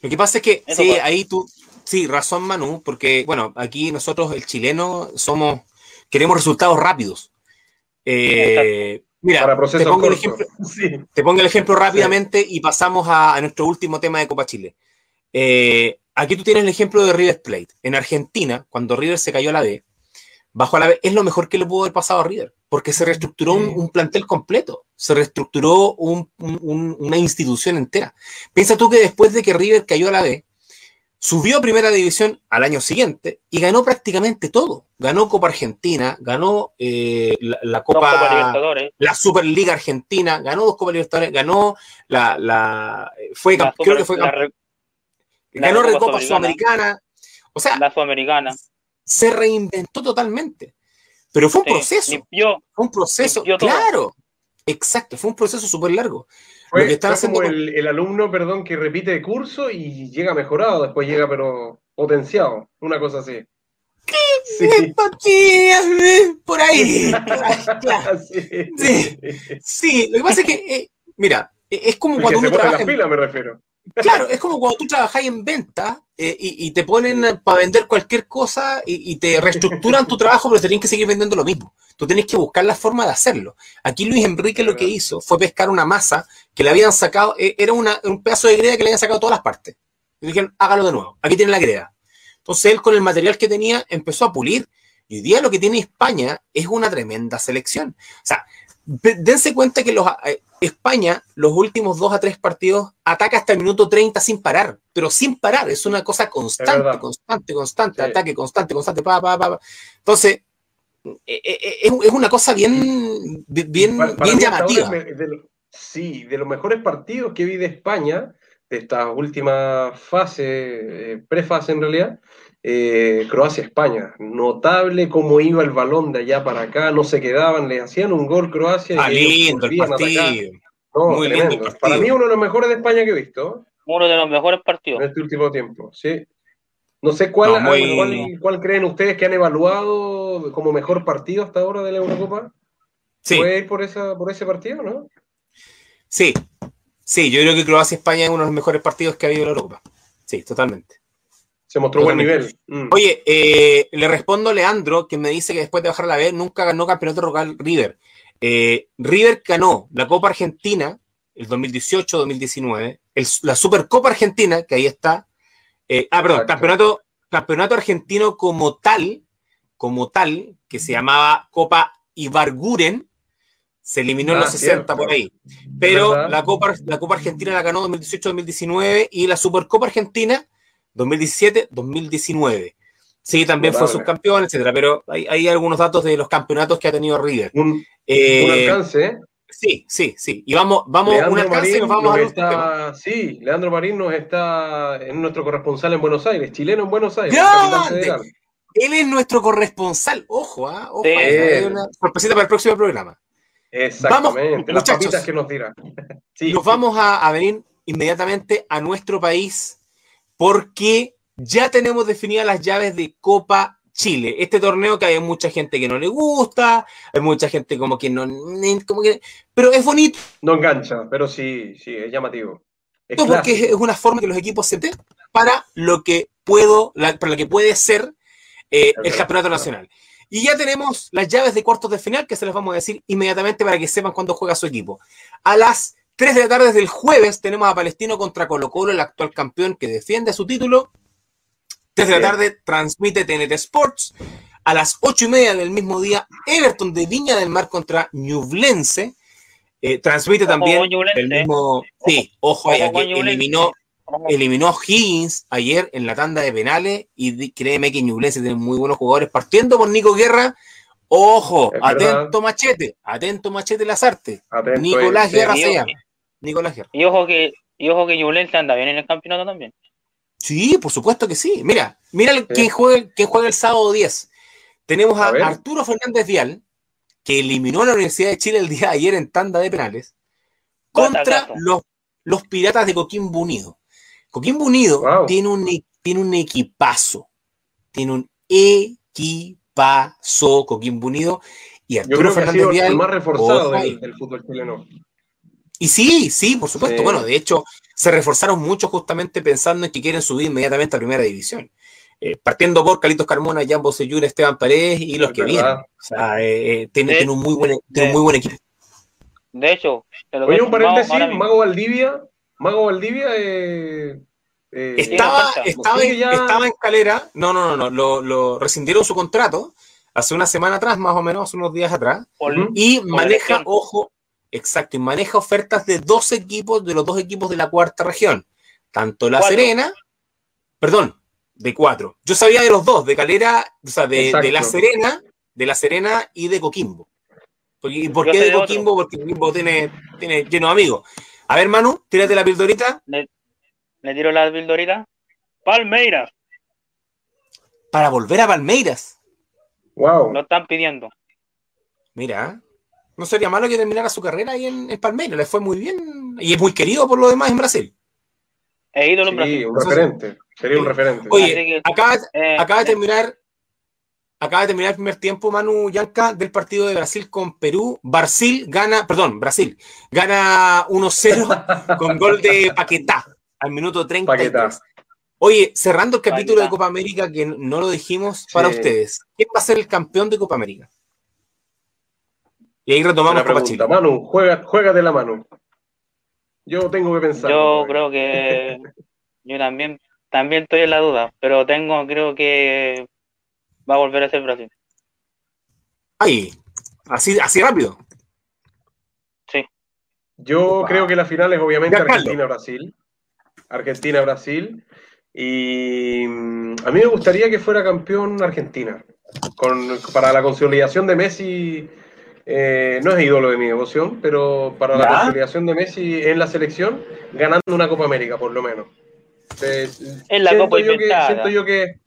Lo que pasa es que, sí, ahí tú, sí, razón Manu, porque, bueno, aquí nosotros, el chileno, somos, queremos resultados rápidos. Eh, mira, te pongo, el ejemplo, te pongo, el ejemplo, rápidamente y pasamos a, nuestro último tema de Copa Chile. Eh, aquí tú tienes el ejemplo de River Plate. En Argentina, cuando River se cayó a la B, bajo la B, es lo mejor que le pudo haber pasado a River, porque se reestructuró un, plantel completo, se reestructuró una institución entera. Piensa tú que después de que River cayó a la B, subió a primera división al año siguiente y ganó prácticamente todo. Ganó Copa Argentina, ganó eh, la, Copa, la Superliga Argentina, ganó dos Copa Libertadores, ganó la, fue, creo que fue, ganó Recopa Sudamericana, o sea, la Sudamericana se reinventó totalmente. Pero fue un proceso. fue un proceso, claro. Exacto, fue un proceso súper largo. Fue, que como el, alumno, perdón, que repite de curso y llega mejorado, después llega pero potenciado, una cosa así. Sí. Por ahí. sí. Sí. lo que pasa es que, eh, mira, es como cuando uno trabaja. me refiero. Claro, es como cuando tú trabajas en venta eh, y, te ponen para vender cualquier cosa y, te reestructuran tu trabajo, pero te tienen que seguir vendiendo lo mismo. Tú tienes que buscar la forma de hacerlo. Aquí Luis Enrique lo que hizo fue pescar una masa que le habían sacado, eh, era un pedazo de greda que le habían sacado todas las partes. Y dijeron, hágalo de nuevo, aquí tiene la greda. Entonces él con el material que tenía empezó a pulir. Y hoy día lo que tiene España es una tremenda selección. O sea, dense cuenta que los, eh, España, los últimos dos a tres partidos, ataca hasta el minuto 30 sin parar, pero sin parar, es una cosa constante, constante, constante, ataque constante, constante, pa, pa, pa. Entonces, eh, eh, es, una cosa bien, bien, bien llamativa. sí, de los mejores partidos que vi de España, de esta última fase, prefase en realidad, eh, Croacia-España. Notable cómo iba el balón de allá para acá, no se quedaban, le hacían un gol Croacia. Ah, lindo el partido. Muy lindo Para mí uno de los mejores de España que he visto. Uno de los mejores partidos. En este último tiempo, sí. No sé cuál, cuál, creen ustedes que han evaluado como mejor partido hasta ahora de la Eurocopa. Sí. ¿Puede ir por, esa, por ese partido, no? Sí, sí, yo creo que Croacia-España es uno de los mejores partidos que ha habido en la Eurocopa. Sí, totalmente. Se mostró buen nivel. Mm. Oye, eh, le respondo a Leandro, que me dice que después de bajar la B nunca ganó campeonato local River. Eh, River ganó la Copa Argentina el 2018-2019, la Supercopa Argentina, que ahí está. Eh, ah, perdón, campeonato, campeonato argentino como tal, como tal, que se llamaba Copa Ibarguren, se eliminó en los 60 ah, por ahí. Pero la Copa, la Copa Argentina la ganó 2018-2019 y la Supercopa Argentina 2017-2019. Sí, también fue subcampeón, etcétera, pero hay, algunos datos de los campeonatos que ha tenido River. Un, eh, alcance, ¿eh? Sí, sí, sí. Y vamos, vamos un alcance y nos vamos a Sí, Leandro Marín nos está en nuestro corresponsal en Buenos Aires, chileno en Buenos Aires. Él es nuestro corresponsal. Ojo, ¿ah? Ojo, hay una sorpresita para el próximo programa. Exactamente, vamos, muchachos, que nos dirán. nos vamos a venir inmediatamente a nuestro país porque ya tenemos definidas las llaves de Copa Chile. Este torneo que hay mucha gente que no le gusta, hay mucha gente como que no, como que, pero es bonito. No engancha, pero sí, sí, es llamativo. Es porque es una forma que los equipos se den para lo que puedo, para lo que puede ser eh, el campeonato nacional. Y ya tenemos las llaves de cuartos de final que se las vamos a decir inmediatamente para que sepan cuándo juega su equipo. A las 3 de la tarde del jueves tenemos a Palestino contra Colo Colo, el actual campeón que defiende su título. 3 de la tarde transmite TNT Sports. A las 8 y media del mismo día, Everton de Viña del Mar contra Ñublense. Eh, transmite también el mismo. Sí, ojo, eliminó, eliminó a Higgins ayer en la tanda de penales y créeme que Ñublense tiene muy buenos jugadores, partiendo por Nico Guerra Ojo, atento machete, atento machete las artes. Nicolás Guerra se llama. Nicolás Guerra. Y ojo que, y ojo que anda bien en el campeonato también. Sí, por supuesto que sí. Mira, mira quién, juega, quién juega el sábado 10. Tenemos a, Arturo Fernández Vial, que eliminó a la Universidad de Chile el día de ayer en tanda de penales, contra los, los piratas de Coquimbo Unido. Coquimbo Unido tiene, un, tiene un equipazo tiene un equipazo Coquimbo Unido. Y Arturo Yo creo que Fernández ha sido el más reforzado del, fútbol chileno. Y sí, sí, por supuesto. Bueno, de hecho, se reforzaron mucho justamente pensando en que quieren subir inmediatamente a primera división. Eh, partiendo por Calitos Carmona, Jan Bosellur, Esteban Paredes y los que vienen. O sea, eh, eh tiene, un muy buen, tiene un muy buen equipo. De hecho, oye, un paréntesis, Mago Valdivia, Mago Valdivia eh, eh, estaba, estaba, en, estaba, en, calera, no, no, no, no, lo, rescindieron su contrato hace una semana atrás, más o menos, unos días atrás, y maneja, ojo, exacto, y maneja ofertas de dos equipos, de los dos equipos de la cuarta región, tanto La Serena, perdón, de cuatro. Yo sabía de los dos, de Calera, o sea, de, de La Serena, de La Serena y de Coquimbo. ¿Y por qué de Coquimbo? Porque Coquimbo tiene, tiene lleno de amigos. A ver, Manu, tírate la pildorita. Le, tiro la pildorita. Palmeiras. Para volver a Palmeiras. Wow. Lo están pidiendo. Mira, no sería malo que terminara su carrera ahí en, Palmeiras. Le fue muy bien. Y es muy querido por lo demás en Brasil. He ido en Brasil. un referente. Sería un referente. Oye, acaba, eh, acaba de terminar acaba de terminar el primer tiempo, Manu Yanca, del partido de Brasil con Perú. Brasil gana, perdón, Brasil gana 1-0 con gol de Paquetá al minuto 30. Paquetá. Oye, cerrando el capítulo de Copa América, que no lo dijimos para ustedes, ¿quién va a ser el campeón de Copa América? Y ahí retomamos Copa Chile. Manu, juega, de la mano. Yo tengo que pensar. Yo creo que yo también, también estoy en la duda, pero tengo, creo que va a volver a ser Brasil. Ay, así, así rápido. Sí. Yo creo que la final es obviamente Argentina-Brasil. Argentina-Brasil. Y mm, a mí me gustaría que fuera campeón Argentina. Con, para la consolidación de Messi, eh, no es ídolo de mi devoción, pero para la consolidación de Messi en la selección, ganando una Copa América, por lo menos. en la Copa yo siento yo que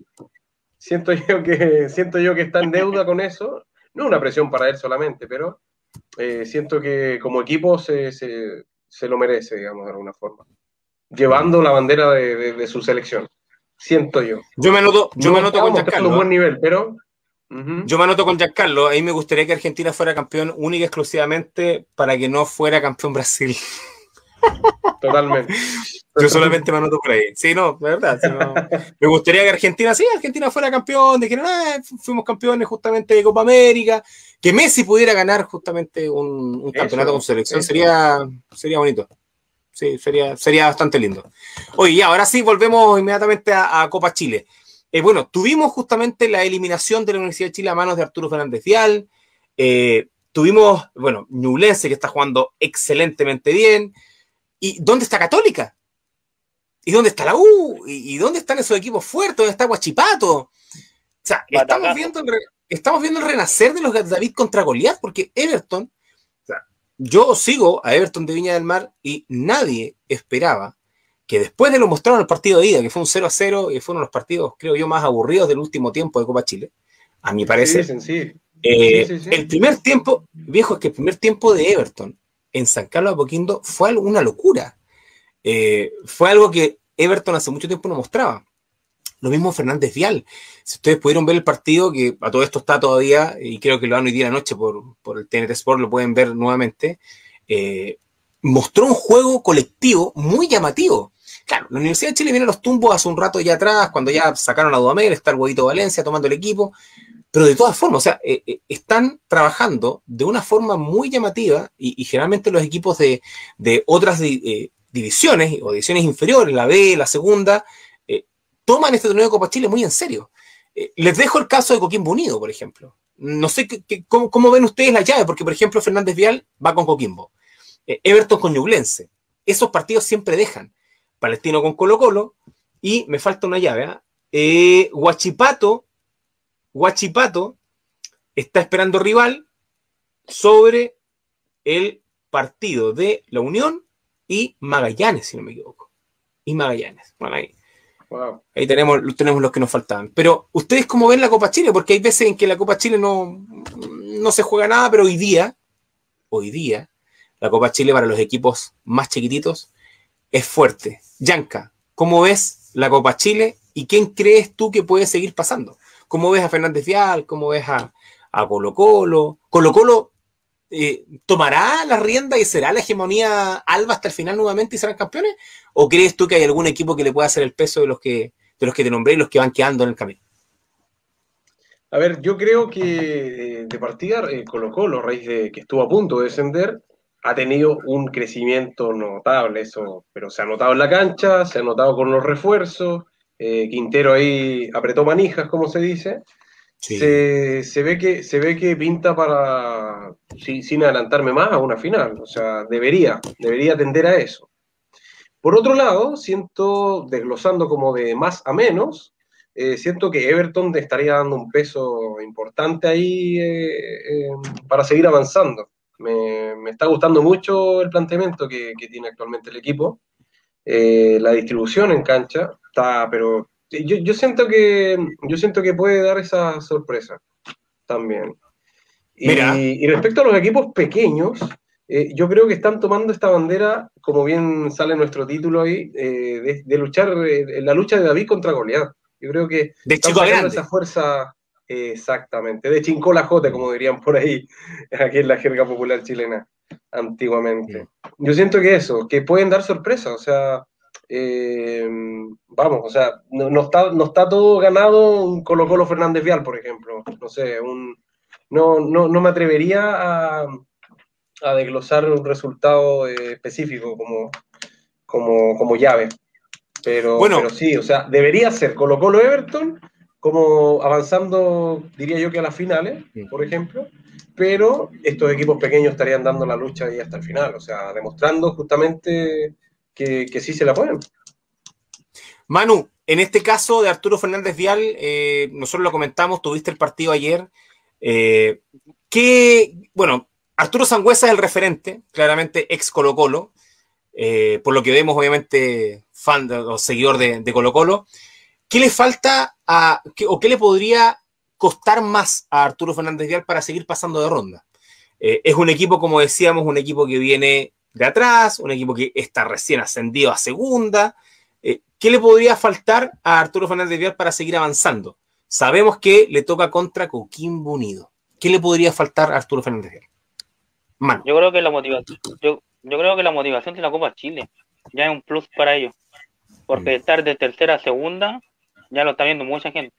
siento yo que siento yo que está en deuda con eso. No una presión para él solamente, pero eh, siento que como equipo se, se, lo merece, digamos, de alguna forma. Llevando la bandera de, su selección. Siento yo. Yo me anoto, yo me anoto con Giancarlo. un buen nivel, pero. Yo me anoto con Giancarlo. Ahí me gustaría que Argentina fuera campeón única y exclusivamente para que no fuera campeón Brasil. Totalmente. Yo solamente me anoto por ahí. Sí, no, de verdad. me gustaría que Argentina, sí, Argentina fuera campeón, de que ah, fuimos campeones justamente de Copa América, que Messi pudiera ganar justamente un, campeonato con selección, sería, sería bonito. Sí, sería, sería bastante lindo. Oye, y ahora sí, volvemos inmediatamente a, Copa Chile. Eh, bueno, tuvimos justamente la eliminación de la Universidad de Chile a manos de Arturo Fernández Vial. Eh, tuvimos, bueno, Ñublense que está jugando excelentemente bien. ¿Y dónde está Católica? ¿Y dónde está la U? ¿Y, dónde están esos equipos fuertes? ¿Dónde está Guachipato? O sea, estamos viendo, el, estamos viendo el renacer de los David contra Goliath, porque Everton, o sea, yo sigo a Everton de Viña del Mar y nadie esperaba que después de lo mostrado en el partido de ida, que fue un 0 a 0 y fue uno de los partidos, creo yo, más aburridos del último tiempo de Copa Chile, a mi parecer. Eh, el primer tiempo, viejo, es que el primer tiempo de Everton en San Carlos de Apoquindo fue una locura. Eh, fue algo que Everton hace mucho tiempo no mostraba. Lo mismo Fernández Vial. Si ustedes pudieron ver el partido, que a todo esto está todavía, y creo que lo van hoy día anoche por, por el TNT Sport, lo pueden ver nuevamente, eh, mostró un juego colectivo muy llamativo. Claro, la Universidad de Chile viene a los tumbos hace un rato ya atrás, cuando ya sacaron a Dudamel, está el huevito Valencia tomando el equipo, pero de todas formas, o sea, eh, eh, están trabajando de una forma muy llamativa y, generalmente los equipos de, otras eh, divisiones o divisiones inferiores, la B, la segunda, toman este torneo de Copa Chile muy en serio. les dejo el caso de Coquimbo Unido, por ejemplo. No sé cómo, ven ustedes la llave, porque por ejemplo Fernández Vial va con Coquimbo, Everton con Ñublense. Esos partidos siempre dejan. Palestino con Colo Colo y me falta una llave. ¿ah? Huachipato Guachipato está esperando rival sobre el partido de la Unión y Magallanes, si no me equivoco. Y Magallanes. ahí, ahí tenemos, tenemos los que nos faltaban. Pero, ¿ustedes cómo ven la Copa Chile? Porque hay veces en que la Copa Chile no, no se juega nada, pero hoy día, hoy día, la Copa Chile para los equipos más chiquititos es fuerte. Yanka, ¿cómo ves la Copa Chile ¿Y quién crees tú que puede seguir pasando? ¿Cómo ves a Fernández Vial? ¿Cómo ves a, a Colo Colo? Colo Colo eh, ¿tomará la rienda y será la hegemonía Alba hasta el final nuevamente y serán campeones? ¿O crees tú que hay algún equipo que le pueda hacer el peso de los que, de los que te nombré y los que van quedando en el camino? A ver, yo creo que eh, de partida eh, Colo Colo, raíz de que estuvo a punto de descender, ha tenido un crecimiento notable, eso, pero se ha notado en la cancha, se ha notado con los refuerzos, Quintero ahí apretó manijas, como se dice, se, ve que, se ve que pinta para, sin adelantarme más, a una final. O sea, debería, debería tender a eso. Por otro lado, siento, desglosando como de más a menos, eh, siento que Everton estaría dando un peso importante ahí eh, eh, para seguir avanzando. Me, está gustando mucho el planteamiento que, que tiene actualmente el equipo. la distribución en cancha está, pero yo, yo, siento que, yo siento que puede dar esa sorpresa también. Y, respecto a los equipos pequeños, eh, yo creo que están tomando esta bandera, como bien sale nuestro título ahí, eh, de, luchar, en la lucha de David contra Goliat. Yo creo que de chico esa fuerza, exactamente, de chincolajote, como dirían por ahí, aquí en la jerga popular chilena, antiguamente. Yo siento que eso, que pueden dar sorpresa, o sea, eh, vamos, o sea, no, está, no está todo ganado un Colo Colo Fernández Vial, por ejemplo. No sé, un, no, no, no me atrevería a, a, desglosar un resultado eh, específico como, como, como llave. Pero, bueno, pero sí, o sea, debería ser Colo Colo Everton, como avanzando, diría yo que a las finales, por ejemplo, pero estos equipos pequeños estarían dando la lucha ahí hasta el final, o sea, demostrando justamente que, sí se la ponen. Manu, en este caso de Arturo Fernández Vial, eh, nosotros lo comentamos, tuviste el partido ayer. Eh, que, bueno, Arturo Sangüesa es el referente, claramente ex Colo Colo, eh, por lo que vemos, obviamente, fan o seguidor de, Colo Colo. ¿Qué le falta a, o qué le podría costar más a Arturo Fernández Vial para seguir pasando de ronda? es un equipo, como decíamos, un equipo que viene de atrás, un equipo que está recién ascendido a segunda. Eh, ¿Qué le podría faltar a Arturo Fernández Vial para seguir avanzando? Sabemos que le toca contra Coquimbo Unido. ¿Qué le podría faltar a Arturo Fernández Vial? Yo creo que la motivación, yo, creo que la motivación de la Copa Chile ya es un plus para ellos. Porque mm. estar de tercera a segunda ya lo está viendo mucha gente.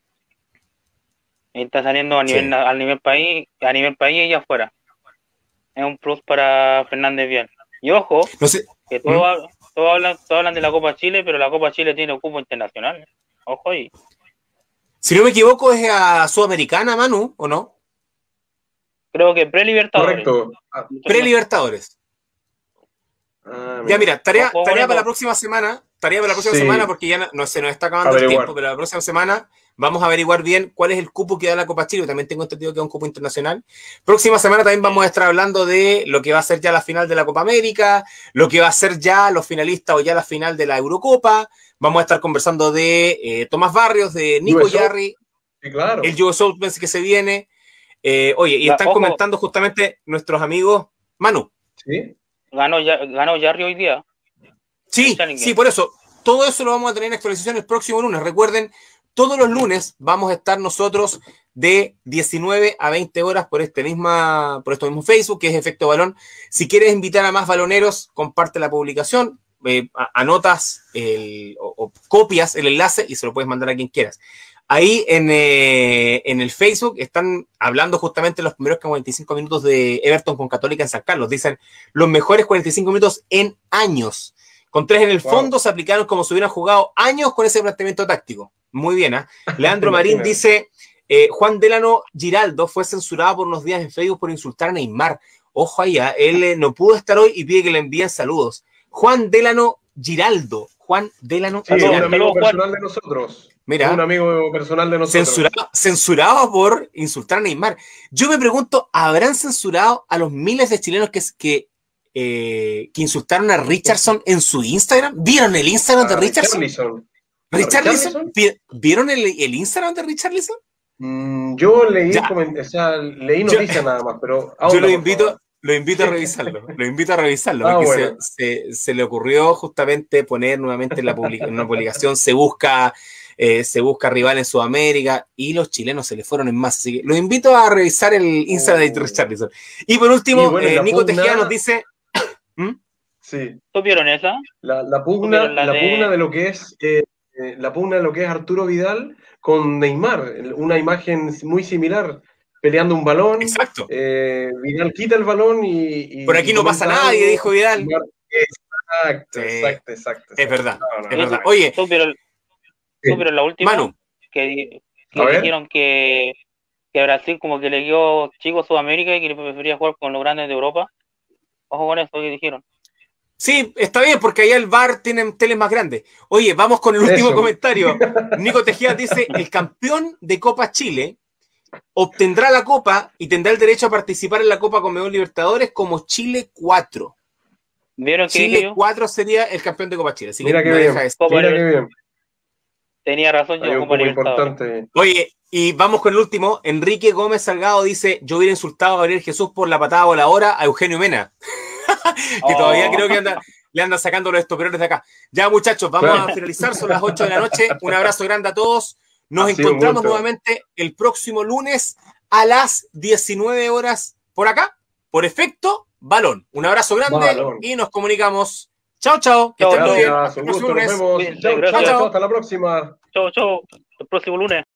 está saliendo a nivel, a nivel país, a nivel país y afuera. Es un plus para Fernández Vial. Y ojo, que todos, hablan, hablan de la Copa Chile, pero la Copa Chile tiene un cupo internacional. Ojo ahí. Si no me equivoco, es a Sudamericana, Manu, ¿o no? Creo que pre-Libertadores. Correcto. Pre-Libertadores. Ah, ya, mira, tarea, tarea para la próxima semana. Tarea para la próxima semana, porque ya no, se nos está acabando el tiempo, pero la próxima semana Vamos a averiguar bien cuál es el cupo que da la Copa Chile. También tengo entendido que es un cupo internacional. Próxima semana también vamos a estar hablando de lo que va a ser ya la final de la Copa América, lo que va a ser ya los finalistas o ya la final de la Eurocopa. Vamos a estar conversando de eh, Tomás Barrios, de Nico Yarri, claro. el Open que se viene. Eh, oye, y están comentando justamente nuestros amigos. Manu. Sí. Ganó, ganó Yarri hoy día. Sí, sí, por eso. Todo eso lo vamos a tener en actualización el próximo lunes. Recuerden, todos los lunes vamos a estar nosotros de 19 a 20 horas por este misma, por esto mismo Facebook, que es Efecto Balón. Si quieres invitar a más baloneros, comparte la publicación, eh, anotas o, copias el enlace y se lo puedes mandar a quien quieras. Ahí en, eh, en, el Facebook están hablando justamente los primeros 45 minutos de Everton con Católica en San Carlos. Dicen los mejores 45 minutos en años. Con tres en el fondo se aplicaron como si hubieran jugado años con ese planteamiento táctico. Muy bien, ¿ah? Leandro Marín dice, eh, Juan Delano Giraldo fue censurado por unos días en Facebook por insultar a Neymar. Ojo ahí, ¿ah? él eh, no pudo estar hoy y pide que le envíen saludos. Juan Delano Giraldo. Juan Delano sí, un amigo personal de nosotros. Mira, un amigo personal de nosotros. Censurado, censurado, por insultar a Neymar. Yo me pregunto, ¿habrán censurado a los miles de chilenos que, que, eh, que insultaron a Richardson en su Instagram? ¿Vieron el Instagram de Richardson? ¿Richarlison? ¿Vieron el, el, Instagram de Richarlison? Mm, yo leí, o sea, leí noticias nada más, pero. Yo lo invito, lo invito a revisarlo. lo invito a revisarlo. Ah, porque se, se, le ocurrió justamente poner nuevamente la una publicación. Se busca eh, se busca rival en Sudamérica y los chilenos se le fueron en más. Así que los invito a revisar el Instagram de oh. Richarlison. Y por último, eh, Nico Tejeda nos dice. ¿Mm? Sí. ¿Tuvieron esa? La, pugna, la, pugna de lo que es eh, la pugna de lo que es Arturo Vidal con Neymar, una imagen muy similar peleando un balón. Exacto. Vidal quita el balón y. Por aquí no pasa nadie, dijo Vidal. Exacto, exacto, exacto, Es verdad, es verdad. Oye, pero la última que, dijeron que, que, Brasil como que le dio chico a Sudamérica y que prefería jugar con los grandes de Europa. Ojo con eso que dijeron. Sí, está bien, porque allá el bar tiene teles más grandes. Oye, vamos con el último comentario. Nico Tejía dice: el campeón de Copa Chile obtendrá la Copa y tendrá el derecho a participar en la Copa Conmebol Libertadores como Chile 4. ¿Vieron Chile 4 sería el campeón de Copa Chile. Mira, qué bien. Mira qué bien. Tenía razón yo como importante. Oye, y vamos con el último. Enrique Gómez Salgado dice: Yo hubiera insultado a Gabriel Jesús por la patada voladora a Eugenio Mena. que todavía oh. creo que le anda sacando los estoperones de acá. Ya, muchachos, vamos a finalizar. Son las 8 de la noche. Un abrazo grande a todos. Nos encontramos nuevamente el próximo lunes a las 19 horas por acá, por efecto balón. Un abrazo grande y nos comunicamos. Chao, chao. Que estén muy bien. Chao, chao. Hasta la próxima. Chao, chao. El próximo lunes.